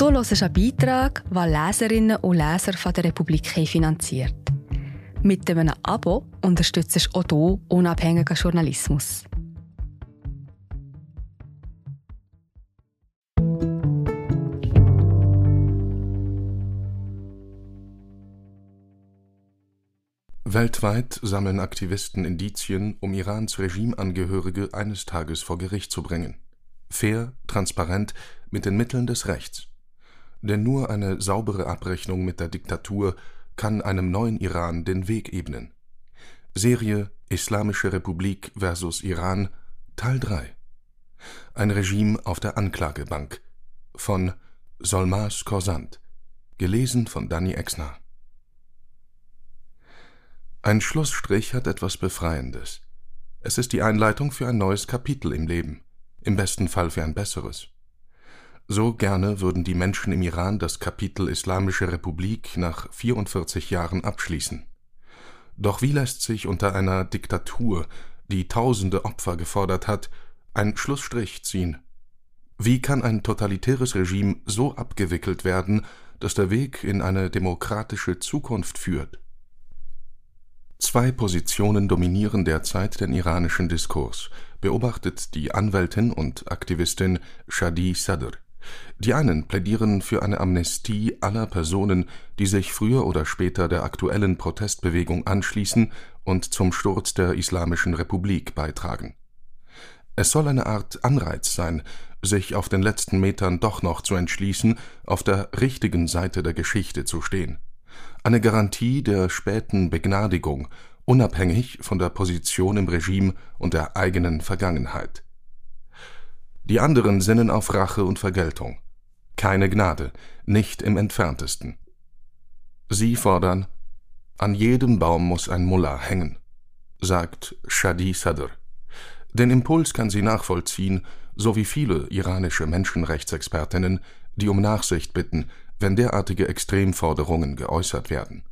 Du hörst einen Beitrag, den Leserinnen und Leser von der Republik finanziert. Mit einem Abo unterstützt du auch du unabhängigen Journalismus. Weltweit sammeln Aktivisten Indizien, um Irans Regimeangehörige eines Tages vor Gericht zu bringen. Fair, transparent, mit den Mitteln des Rechts. Denn nur eine saubere Abrechnung mit der Diktatur kann einem neuen Iran den Weg ebnen. Serie Islamische Republik versus Iran Teil 3 Ein Regime auf der Anklagebank von Solmas Korsant Gelesen von Danny Exner ein Schlussstrich hat etwas Befreiendes. Es ist die Einleitung für ein neues Kapitel im Leben, im besten Fall für ein besseres. So gerne würden die Menschen im Iran das Kapitel Islamische Republik nach 44 Jahren abschließen. Doch wie lässt sich unter einer Diktatur, die tausende Opfer gefordert hat, ein Schlussstrich ziehen? Wie kann ein totalitäres Regime so abgewickelt werden, dass der Weg in eine demokratische Zukunft führt? Zwei Positionen dominieren derzeit den iranischen Diskurs, beobachtet die Anwältin und Aktivistin Shadi Sadr. Die einen plädieren für eine Amnestie aller Personen, die sich früher oder später der aktuellen Protestbewegung anschließen und zum Sturz der Islamischen Republik beitragen. Es soll eine Art Anreiz sein, sich auf den letzten Metern doch noch zu entschließen, auf der richtigen Seite der Geschichte zu stehen eine Garantie der späten Begnadigung, unabhängig von der Position im Regime und der eigenen Vergangenheit. Die anderen sinnen auf Rache und Vergeltung. Keine Gnade, nicht im entferntesten. Sie fordern, an jedem Baum muss ein Mullah hängen, sagt Shadi Sadr. Den Impuls kann sie nachvollziehen, so wie viele iranische Menschenrechtsexpertinnen, die um Nachsicht bitten, wenn derartige Extremforderungen geäußert werden.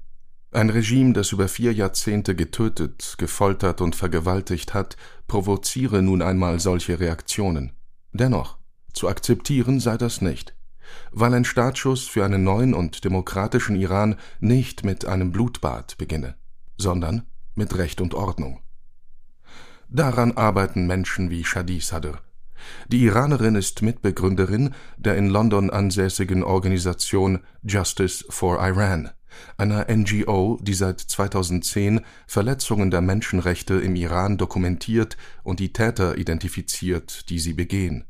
Ein Regime, das über vier Jahrzehnte getötet, gefoltert und vergewaltigt hat, provoziere nun einmal solche Reaktionen. Dennoch, zu akzeptieren sei das nicht, weil ein Startschuss für einen neuen und demokratischen Iran nicht mit einem Blutbad beginne, sondern mit Recht und Ordnung. Daran arbeiten Menschen wie Shadi Sadr, die Iranerin ist Mitbegründerin der in London ansässigen Organisation Justice for Iran, einer NGO, die seit 2010 Verletzungen der Menschenrechte im Iran dokumentiert und die Täter identifiziert, die sie begehen.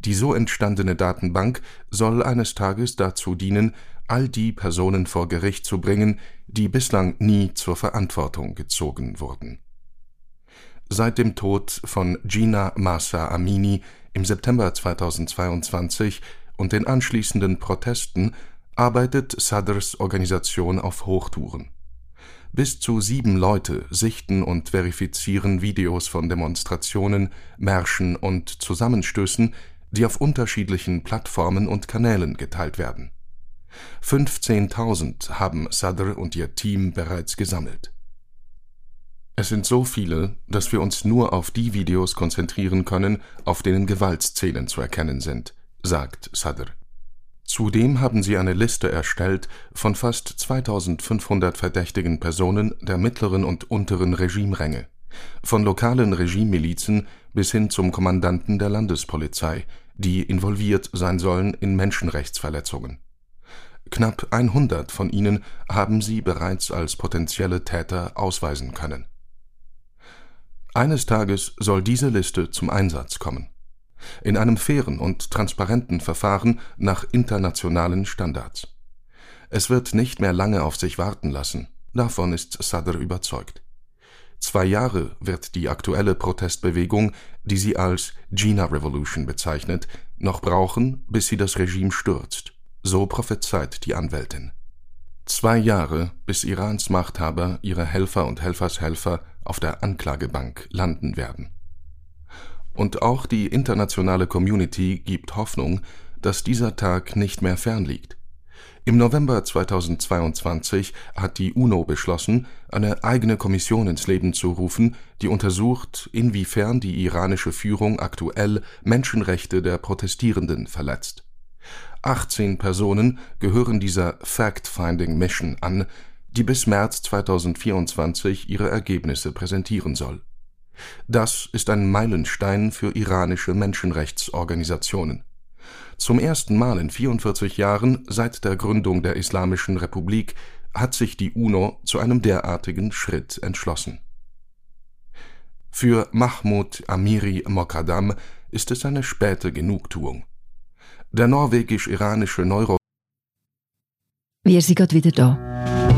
Die so entstandene Datenbank soll eines Tages dazu dienen, all die Personen vor Gericht zu bringen, die bislang nie zur Verantwortung gezogen wurden Seit dem Tod von Gina Masa Amini im September 2022 und den anschließenden Protesten arbeitet Sadrs Organisation auf Hochtouren. Bis zu sieben Leute sichten und verifizieren Videos von Demonstrationen, Märschen und Zusammenstößen, die auf unterschiedlichen Plattformen und Kanälen geteilt werden. 15.000 haben Sadr und ihr Team bereits gesammelt es sind so viele, dass wir uns nur auf die Videos konzentrieren können, auf denen Gewaltszenen zu erkennen sind, sagt Sadr. Zudem haben sie eine Liste erstellt von fast 2500 verdächtigen Personen der mittleren und unteren Regimeränge, von lokalen Regimemilizen bis hin zum Kommandanten der Landespolizei, die involviert sein sollen in Menschenrechtsverletzungen. Knapp 100 von ihnen haben sie bereits als potenzielle Täter ausweisen können eines Tages soll diese Liste zum Einsatz kommen. In einem fairen und transparenten Verfahren nach internationalen Standards. Es wird nicht mehr lange auf sich warten lassen, davon ist Sadr überzeugt. Zwei Jahre wird die aktuelle Protestbewegung, die sie als Gina Revolution bezeichnet, noch brauchen, bis sie das Regime stürzt, so prophezeit die Anwältin. Zwei Jahre, bis Irans Machthaber ihre Helfer und Helfershelfer auf der Anklagebank landen werden. Und auch die internationale Community gibt Hoffnung, dass dieser Tag nicht mehr fern liegt. Im November 2022 hat die UNO beschlossen, eine eigene Kommission ins Leben zu rufen, die untersucht, inwiefern die iranische Führung aktuell Menschenrechte der Protestierenden verletzt. 18 Personen gehören dieser Fact-Finding Mission an, die bis März 2024 ihre Ergebnisse präsentieren soll. Das ist ein Meilenstein für iranische Menschenrechtsorganisationen. Zum ersten Mal in 44 Jahren seit der Gründung der Islamischen Republik hat sich die UNO zu einem derartigen Schritt entschlossen. Für Mahmoud Amiri Mokadam ist es eine späte Genugtuung. Der norwegisch-iranische Neuro Wir sind gerade wieder da.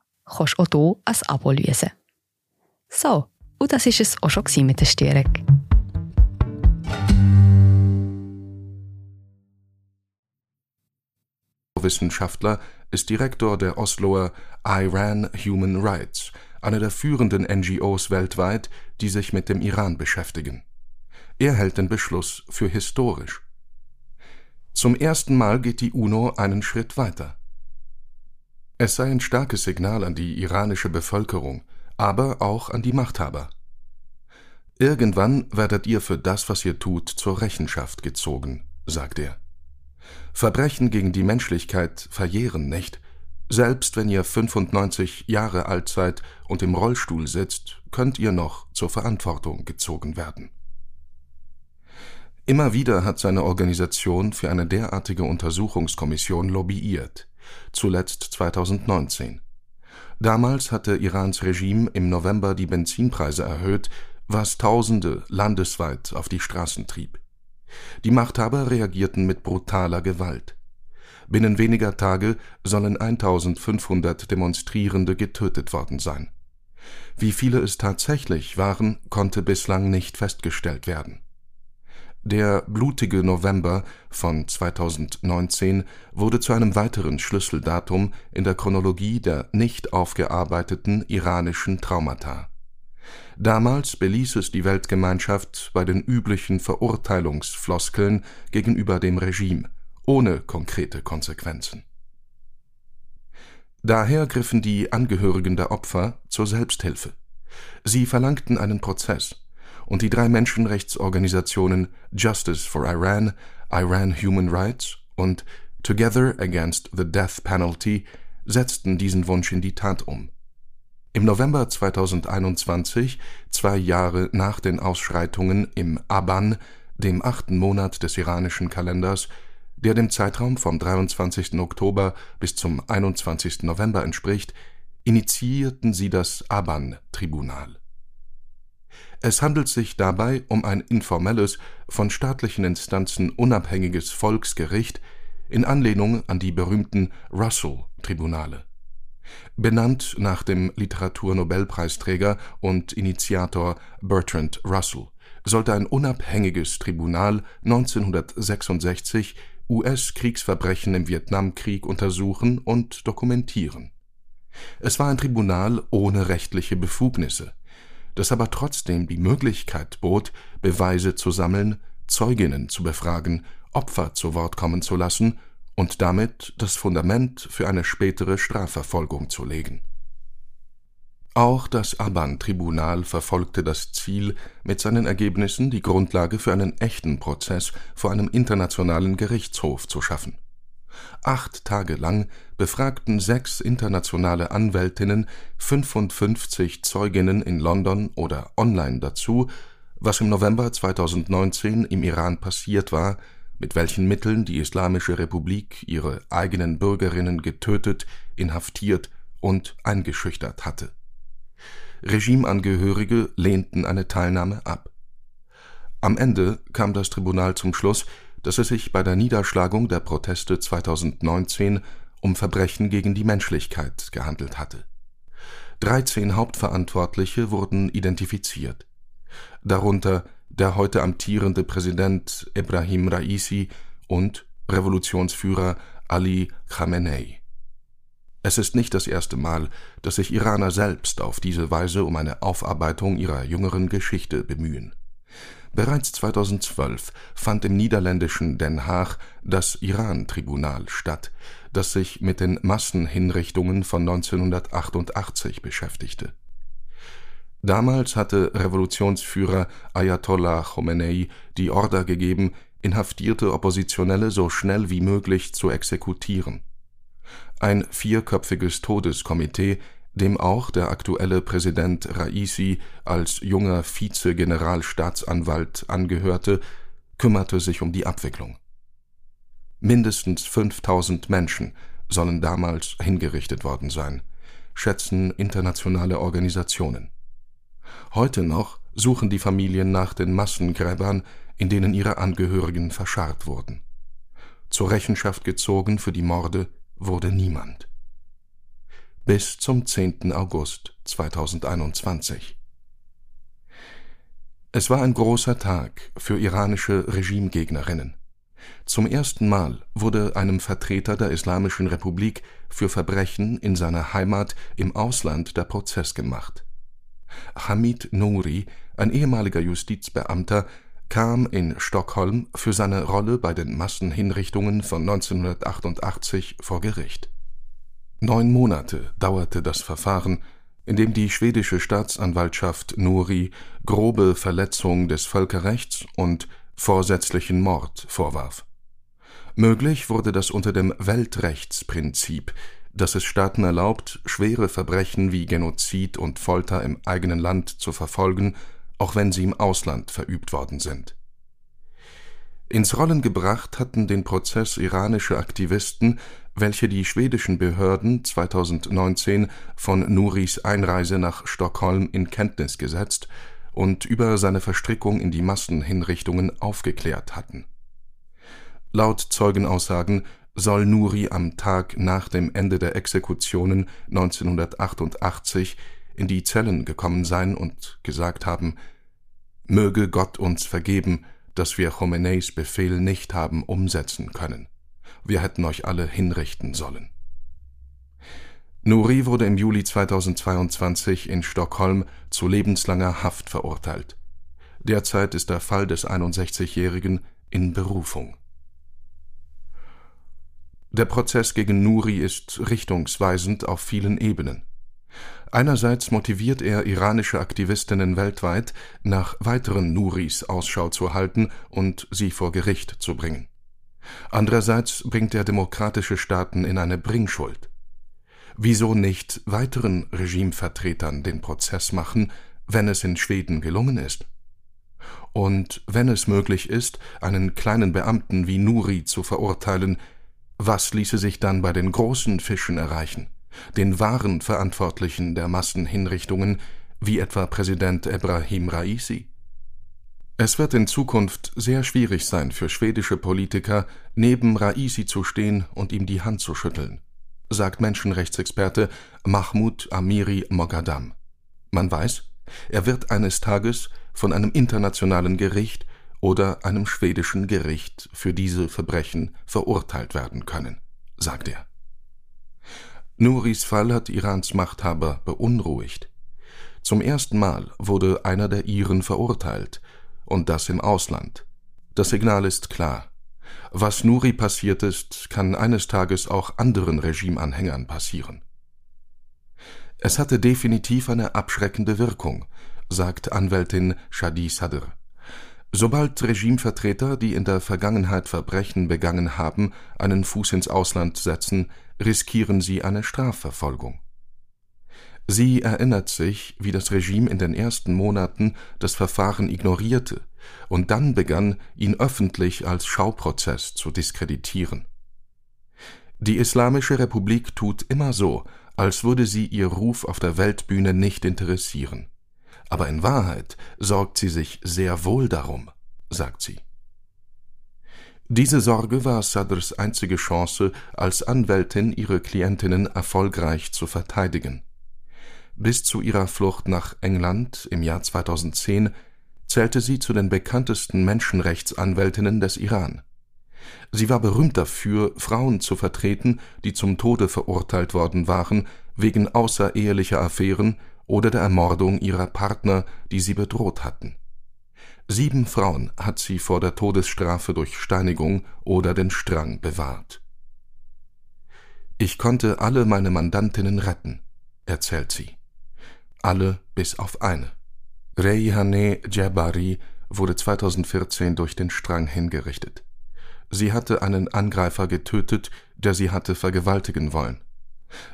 kannst du auch hier ein Abo lösen. So, und das war es auch schon mit der Störung. Wissenschaftler ist Direktor der Osloer Iran Human Rights, einer der führenden NGOs weltweit, die sich mit dem Iran beschäftigen. Er hält den Beschluss für historisch. Zum ersten Mal geht die UNO einen Schritt weiter. Es sei ein starkes Signal an die iranische Bevölkerung, aber auch an die Machthaber. Irgendwann werdet ihr für das, was ihr tut, zur Rechenschaft gezogen, sagt er. Verbrechen gegen die Menschlichkeit verjähren nicht. Selbst wenn ihr 95 Jahre alt seid und im Rollstuhl sitzt, könnt ihr noch zur Verantwortung gezogen werden. Immer wieder hat seine Organisation für eine derartige Untersuchungskommission lobbyiert, zuletzt 2019. Damals hatte Irans Regime im November die Benzinpreise erhöht, was Tausende landesweit auf die Straßen trieb. Die Machthaber reagierten mit brutaler Gewalt. Binnen weniger Tage sollen 1500 Demonstrierende getötet worden sein. Wie viele es tatsächlich waren, konnte bislang nicht festgestellt werden. Der blutige November von 2019 wurde zu einem weiteren Schlüsseldatum in der Chronologie der nicht aufgearbeiteten iranischen Traumata Damals beließ es die Weltgemeinschaft bei den üblichen Verurteilungsfloskeln gegenüber dem Regime, ohne konkrete Konsequenzen. Daher griffen die Angehörigen der Opfer zur Selbsthilfe. Sie verlangten einen Prozess, und die drei Menschenrechtsorganisationen Justice for Iran, Iran Human Rights und Together Against the Death Penalty setzten diesen Wunsch in die Tat um im November 2021, zwei Jahre nach den Ausschreitungen im Aban, dem achten Monat des iranischen Kalenders, der dem Zeitraum vom 23. Oktober bis zum 21. November entspricht, initiierten sie das Aban-Tribunal. Es handelt sich dabei um ein informelles, von staatlichen Instanzen unabhängiges Volksgericht in Anlehnung an die berühmten Russell-Tribunale benannt nach dem Literaturnobelpreisträger und Initiator Bertrand Russell, sollte ein unabhängiges Tribunal 1966 US-Kriegsverbrechen im Vietnamkrieg untersuchen und dokumentieren. Es war ein Tribunal ohne rechtliche Befugnisse, das aber trotzdem die Möglichkeit bot, Beweise zu sammeln, Zeuginnen zu befragen, Opfer zu Wort kommen zu lassen und damit das Fundament für eine spätere Strafverfolgung zu legen. Auch das Aban-Tribunal verfolgte das Ziel, mit seinen Ergebnissen die Grundlage für einen echten Prozess vor einem internationalen Gerichtshof zu schaffen. Acht Tage lang befragten sechs internationale Anwältinnen 55 Zeuginnen in London oder online dazu, was im November 2019 im Iran passiert war mit welchen Mitteln die Islamische Republik ihre eigenen Bürgerinnen getötet, inhaftiert und eingeschüchtert hatte. Regimeangehörige lehnten eine Teilnahme ab. Am Ende kam das Tribunal zum Schluss, dass es sich bei der Niederschlagung der Proteste 2019 um Verbrechen gegen die Menschlichkeit gehandelt hatte. 13 Hauptverantwortliche wurden identifiziert, darunter der heute amtierende Präsident Ebrahim Raisi und Revolutionsführer Ali Khamenei. Es ist nicht das erste Mal, dass sich Iraner selbst auf diese Weise um eine Aufarbeitung ihrer jüngeren Geschichte bemühen. Bereits 2012 fand im niederländischen Den Haag das Iran-Tribunal statt, das sich mit den Massenhinrichtungen von 1988 beschäftigte. Damals hatte Revolutionsführer Ayatollah Khomeini die Order gegeben, inhaftierte Oppositionelle so schnell wie möglich zu exekutieren ein vierköpfiges Todeskomitee, dem auch der aktuelle Präsident Raisi als junger Vize-Generalstaatsanwalt angehörte, kümmerte sich um die Abwicklung. Mindestens 5000 Menschen sollen damals hingerichtet worden sein, schätzen internationale Organisationen. Heute noch suchen die Familien nach den Massengräbern, in denen ihre Angehörigen verscharrt wurden. Zur Rechenschaft gezogen für die Morde wurde niemand. Bis zum 10. August 2021. Es war ein großer Tag für iranische Regimegegnerinnen. Zum ersten Mal wurde einem Vertreter der Islamischen Republik für Verbrechen in seiner Heimat im Ausland der Prozess gemacht. Hamid Nouri, ein ehemaliger Justizbeamter, kam in Stockholm für seine Rolle bei den Massenhinrichtungen von 1988 vor Gericht. Neun Monate dauerte das Verfahren, in dem die schwedische Staatsanwaltschaft Nuri grobe Verletzung des Völkerrechts und vorsätzlichen Mord vorwarf. Möglich wurde das unter dem Weltrechtsprinzip, das es Staaten erlaubt, schwere Verbrechen wie Genozid und Folter im eigenen Land zu verfolgen auch wenn sie im Ausland verübt worden sind. Ins Rollen gebracht hatten den Prozess iranische Aktivisten, welche die schwedischen Behörden 2019 von Nuris Einreise nach Stockholm in Kenntnis gesetzt und über seine Verstrickung in die Massenhinrichtungen aufgeklärt hatten. Laut Zeugenaussagen soll Nuri am Tag nach dem Ende der Exekutionen 1988 in die Zellen gekommen sein und gesagt haben, möge Gott uns vergeben, dass wir Khomeineis Befehl nicht haben umsetzen können. Wir hätten euch alle hinrichten sollen. Nuri wurde im Juli 2022 in Stockholm zu lebenslanger Haft verurteilt. Derzeit ist der Fall des 61-Jährigen in Berufung. Der Prozess gegen Nuri ist richtungsweisend auf vielen Ebenen. Einerseits motiviert er iranische Aktivistinnen weltweit, nach weiteren Nuris Ausschau zu halten und sie vor Gericht zu bringen. Andererseits bringt er demokratische Staaten in eine Bringschuld. Wieso nicht weiteren Regimevertretern den Prozess machen, wenn es in Schweden gelungen ist? Und wenn es möglich ist, einen kleinen Beamten wie Nuri zu verurteilen, was ließe sich dann bei den großen Fischen erreichen? den wahren Verantwortlichen der Massenhinrichtungen, wie etwa Präsident Ebrahim Raisi. Es wird in Zukunft sehr schwierig sein für schwedische Politiker, neben Raisi zu stehen und ihm die Hand zu schütteln, sagt Menschenrechtsexperte Mahmoud Amiri Mogadam. Man weiß, er wird eines Tages von einem internationalen Gericht oder einem schwedischen Gericht für diese Verbrechen verurteilt werden können, sagt er. Nuris Fall hat Irans Machthaber beunruhigt. Zum ersten Mal wurde einer der Iren verurteilt, und das im Ausland. Das Signal ist klar. Was Nuri passiert ist, kann eines Tages auch anderen Regimeanhängern passieren. Es hatte definitiv eine abschreckende Wirkung, sagt Anwältin Shadi Sadr. Sobald Regimevertreter, die in der Vergangenheit Verbrechen begangen haben, einen Fuß ins Ausland setzen, riskieren sie eine Strafverfolgung. Sie erinnert sich, wie das Regime in den ersten Monaten das Verfahren ignorierte und dann begann, ihn öffentlich als Schauprozess zu diskreditieren. Die Islamische Republik tut immer so, als würde sie ihr Ruf auf der Weltbühne nicht interessieren aber in Wahrheit sorgt sie sich sehr wohl darum, sagt sie. Diese Sorge war Sadrs einzige Chance, als Anwältin ihre Klientinnen erfolgreich zu verteidigen. Bis zu ihrer Flucht nach England im Jahr 2010 zählte sie zu den bekanntesten Menschenrechtsanwältinnen des Iran. Sie war berühmt dafür, Frauen zu vertreten, die zum Tode verurteilt worden waren, wegen außerehelicher Affären oder der Ermordung ihrer Partner, die sie bedroht hatten. Sieben Frauen hat sie vor der Todesstrafe durch Steinigung oder den Strang bewahrt. Ich konnte alle meine Mandantinnen retten, erzählt sie. Alle bis auf eine. Reyhaneh Jabari wurde 2014 durch den Strang hingerichtet. Sie hatte einen Angreifer getötet, der sie hatte vergewaltigen wollen.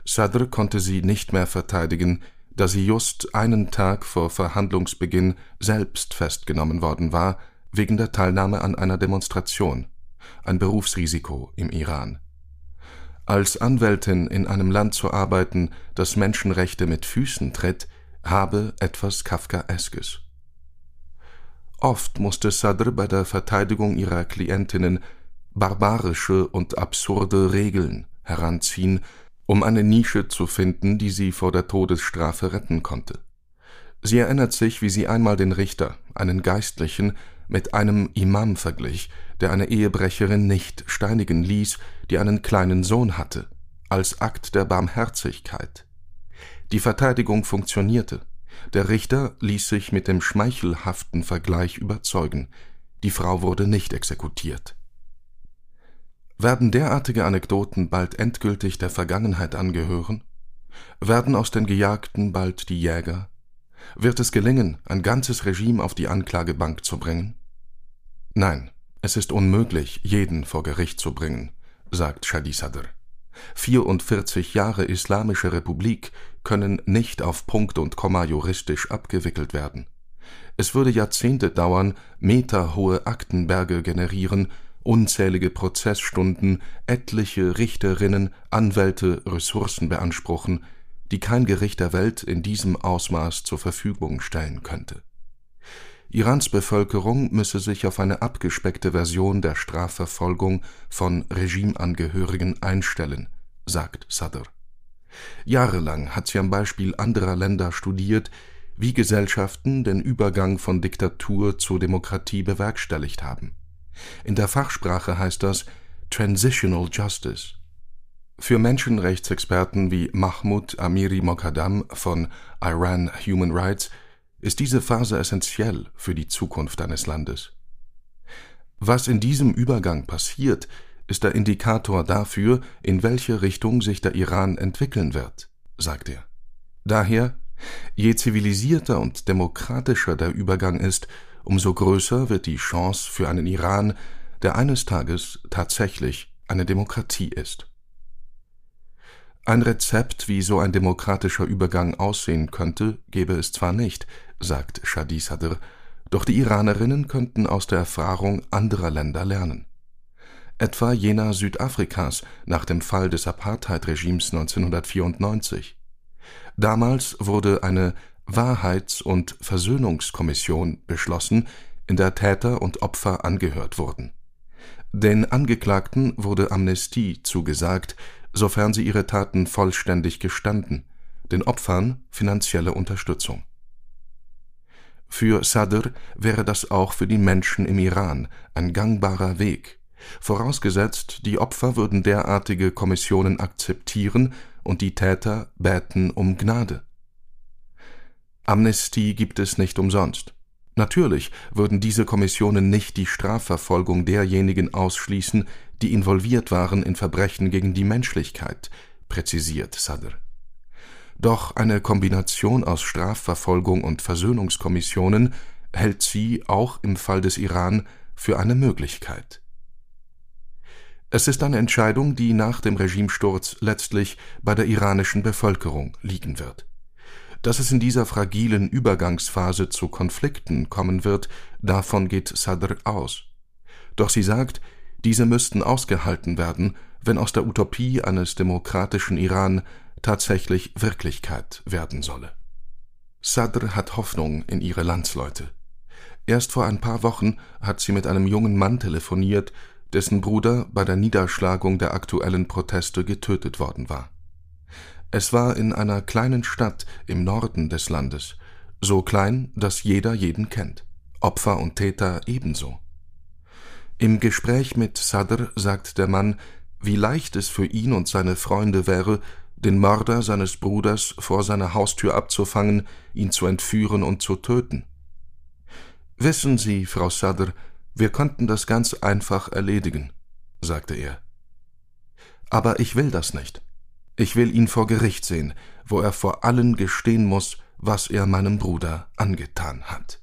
Sadr konnte sie nicht mehr verteidigen, da sie just einen Tag vor Verhandlungsbeginn selbst festgenommen worden war, wegen der Teilnahme an einer Demonstration, ein Berufsrisiko im Iran. Als Anwältin in einem Land zu arbeiten, das Menschenrechte mit Füßen tritt, habe etwas Kafkaeskes. Oft musste Sadr bei der Verteidigung ihrer Klientinnen barbarische und absurde Regeln heranziehen, um eine Nische zu finden, die sie vor der Todesstrafe retten konnte. Sie erinnert sich, wie sie einmal den Richter, einen Geistlichen, mit einem Imam verglich, der eine Ehebrecherin nicht steinigen ließ, die einen kleinen Sohn hatte, als Akt der Barmherzigkeit. Die Verteidigung funktionierte. Der Richter ließ sich mit dem schmeichelhaften Vergleich überzeugen. Die Frau wurde nicht exekutiert. Werden derartige Anekdoten bald endgültig der Vergangenheit angehören? Werden aus den Gejagten bald die Jäger? Wird es gelingen, ein ganzes Regime auf die Anklagebank zu bringen? Nein, es ist unmöglich, jeden vor Gericht zu bringen, sagt Shadi Sadr. 44 Jahre Islamische Republik können nicht auf Punkt und Komma juristisch abgewickelt werden. Es würde Jahrzehnte dauern, meterhohe Aktenberge generieren, unzählige Prozessstunden, etliche Richterinnen, Anwälte, Ressourcen beanspruchen, die kein Gericht der Welt in diesem Ausmaß zur Verfügung stellen könnte. Irans Bevölkerung müsse sich auf eine abgespeckte Version der Strafverfolgung von Regimeangehörigen einstellen, sagt Sadr. Jahrelang hat sie am Beispiel anderer Länder studiert, wie Gesellschaften den Übergang von Diktatur zur Demokratie bewerkstelligt haben. In der Fachsprache heißt das Transitional Justice. Für Menschenrechtsexperten wie Mahmoud Amiri Mokaddam von Iran Human Rights ist diese Phase essentiell für die Zukunft eines Landes. Was in diesem Übergang passiert, ist der Indikator dafür, in welche Richtung sich der Iran entwickeln wird, sagt er. Daher, je zivilisierter und demokratischer der Übergang ist, umso größer wird die Chance für einen Iran, der eines Tages tatsächlich eine Demokratie ist. Ein Rezept, wie so ein demokratischer Übergang aussehen könnte, gäbe es zwar nicht, sagt Shadi Sadr, doch die Iranerinnen könnten aus der Erfahrung anderer Länder lernen. Etwa jener Südafrikas nach dem Fall des Apartheid-Regimes 1994. Damals wurde eine Wahrheits- und Versöhnungskommission beschlossen, in der Täter und Opfer angehört wurden. Den Angeklagten wurde Amnestie zugesagt, sofern sie ihre Taten vollständig gestanden, den Opfern finanzielle Unterstützung. Für Sadr wäre das auch für die Menschen im Iran ein gangbarer Weg, vorausgesetzt, die Opfer würden derartige Kommissionen akzeptieren und die Täter bäten um Gnade. Amnestie gibt es nicht umsonst. Natürlich würden diese Kommissionen nicht die Strafverfolgung derjenigen ausschließen, die involviert waren in Verbrechen gegen die Menschlichkeit, präzisiert Sadr. Doch eine Kombination aus Strafverfolgung und Versöhnungskommissionen hält sie auch im Fall des Iran für eine Möglichkeit. Es ist eine Entscheidung, die nach dem Regimesturz letztlich bei der iranischen Bevölkerung liegen wird. Dass es in dieser fragilen Übergangsphase zu Konflikten kommen wird, davon geht Sadr aus. Doch sie sagt, diese müssten ausgehalten werden, wenn aus der Utopie eines demokratischen Iran tatsächlich Wirklichkeit werden solle. Sadr hat Hoffnung in ihre Landsleute. Erst vor ein paar Wochen hat sie mit einem jungen Mann telefoniert, dessen Bruder bei der Niederschlagung der aktuellen Proteste getötet worden war. Es war in einer kleinen Stadt im Norden des Landes, so klein, dass jeder jeden kennt, Opfer und Täter ebenso. Im Gespräch mit Sadr sagt der Mann, wie leicht es für ihn und seine Freunde wäre, den Mörder seines Bruders vor seiner Haustür abzufangen, ihn zu entführen und zu töten. Wissen Sie, Frau Sadr, wir könnten das ganz einfach erledigen, sagte er. Aber ich will das nicht. Ich will ihn vor Gericht sehen, wo er vor allen gestehen muss, was er meinem Bruder angetan hat.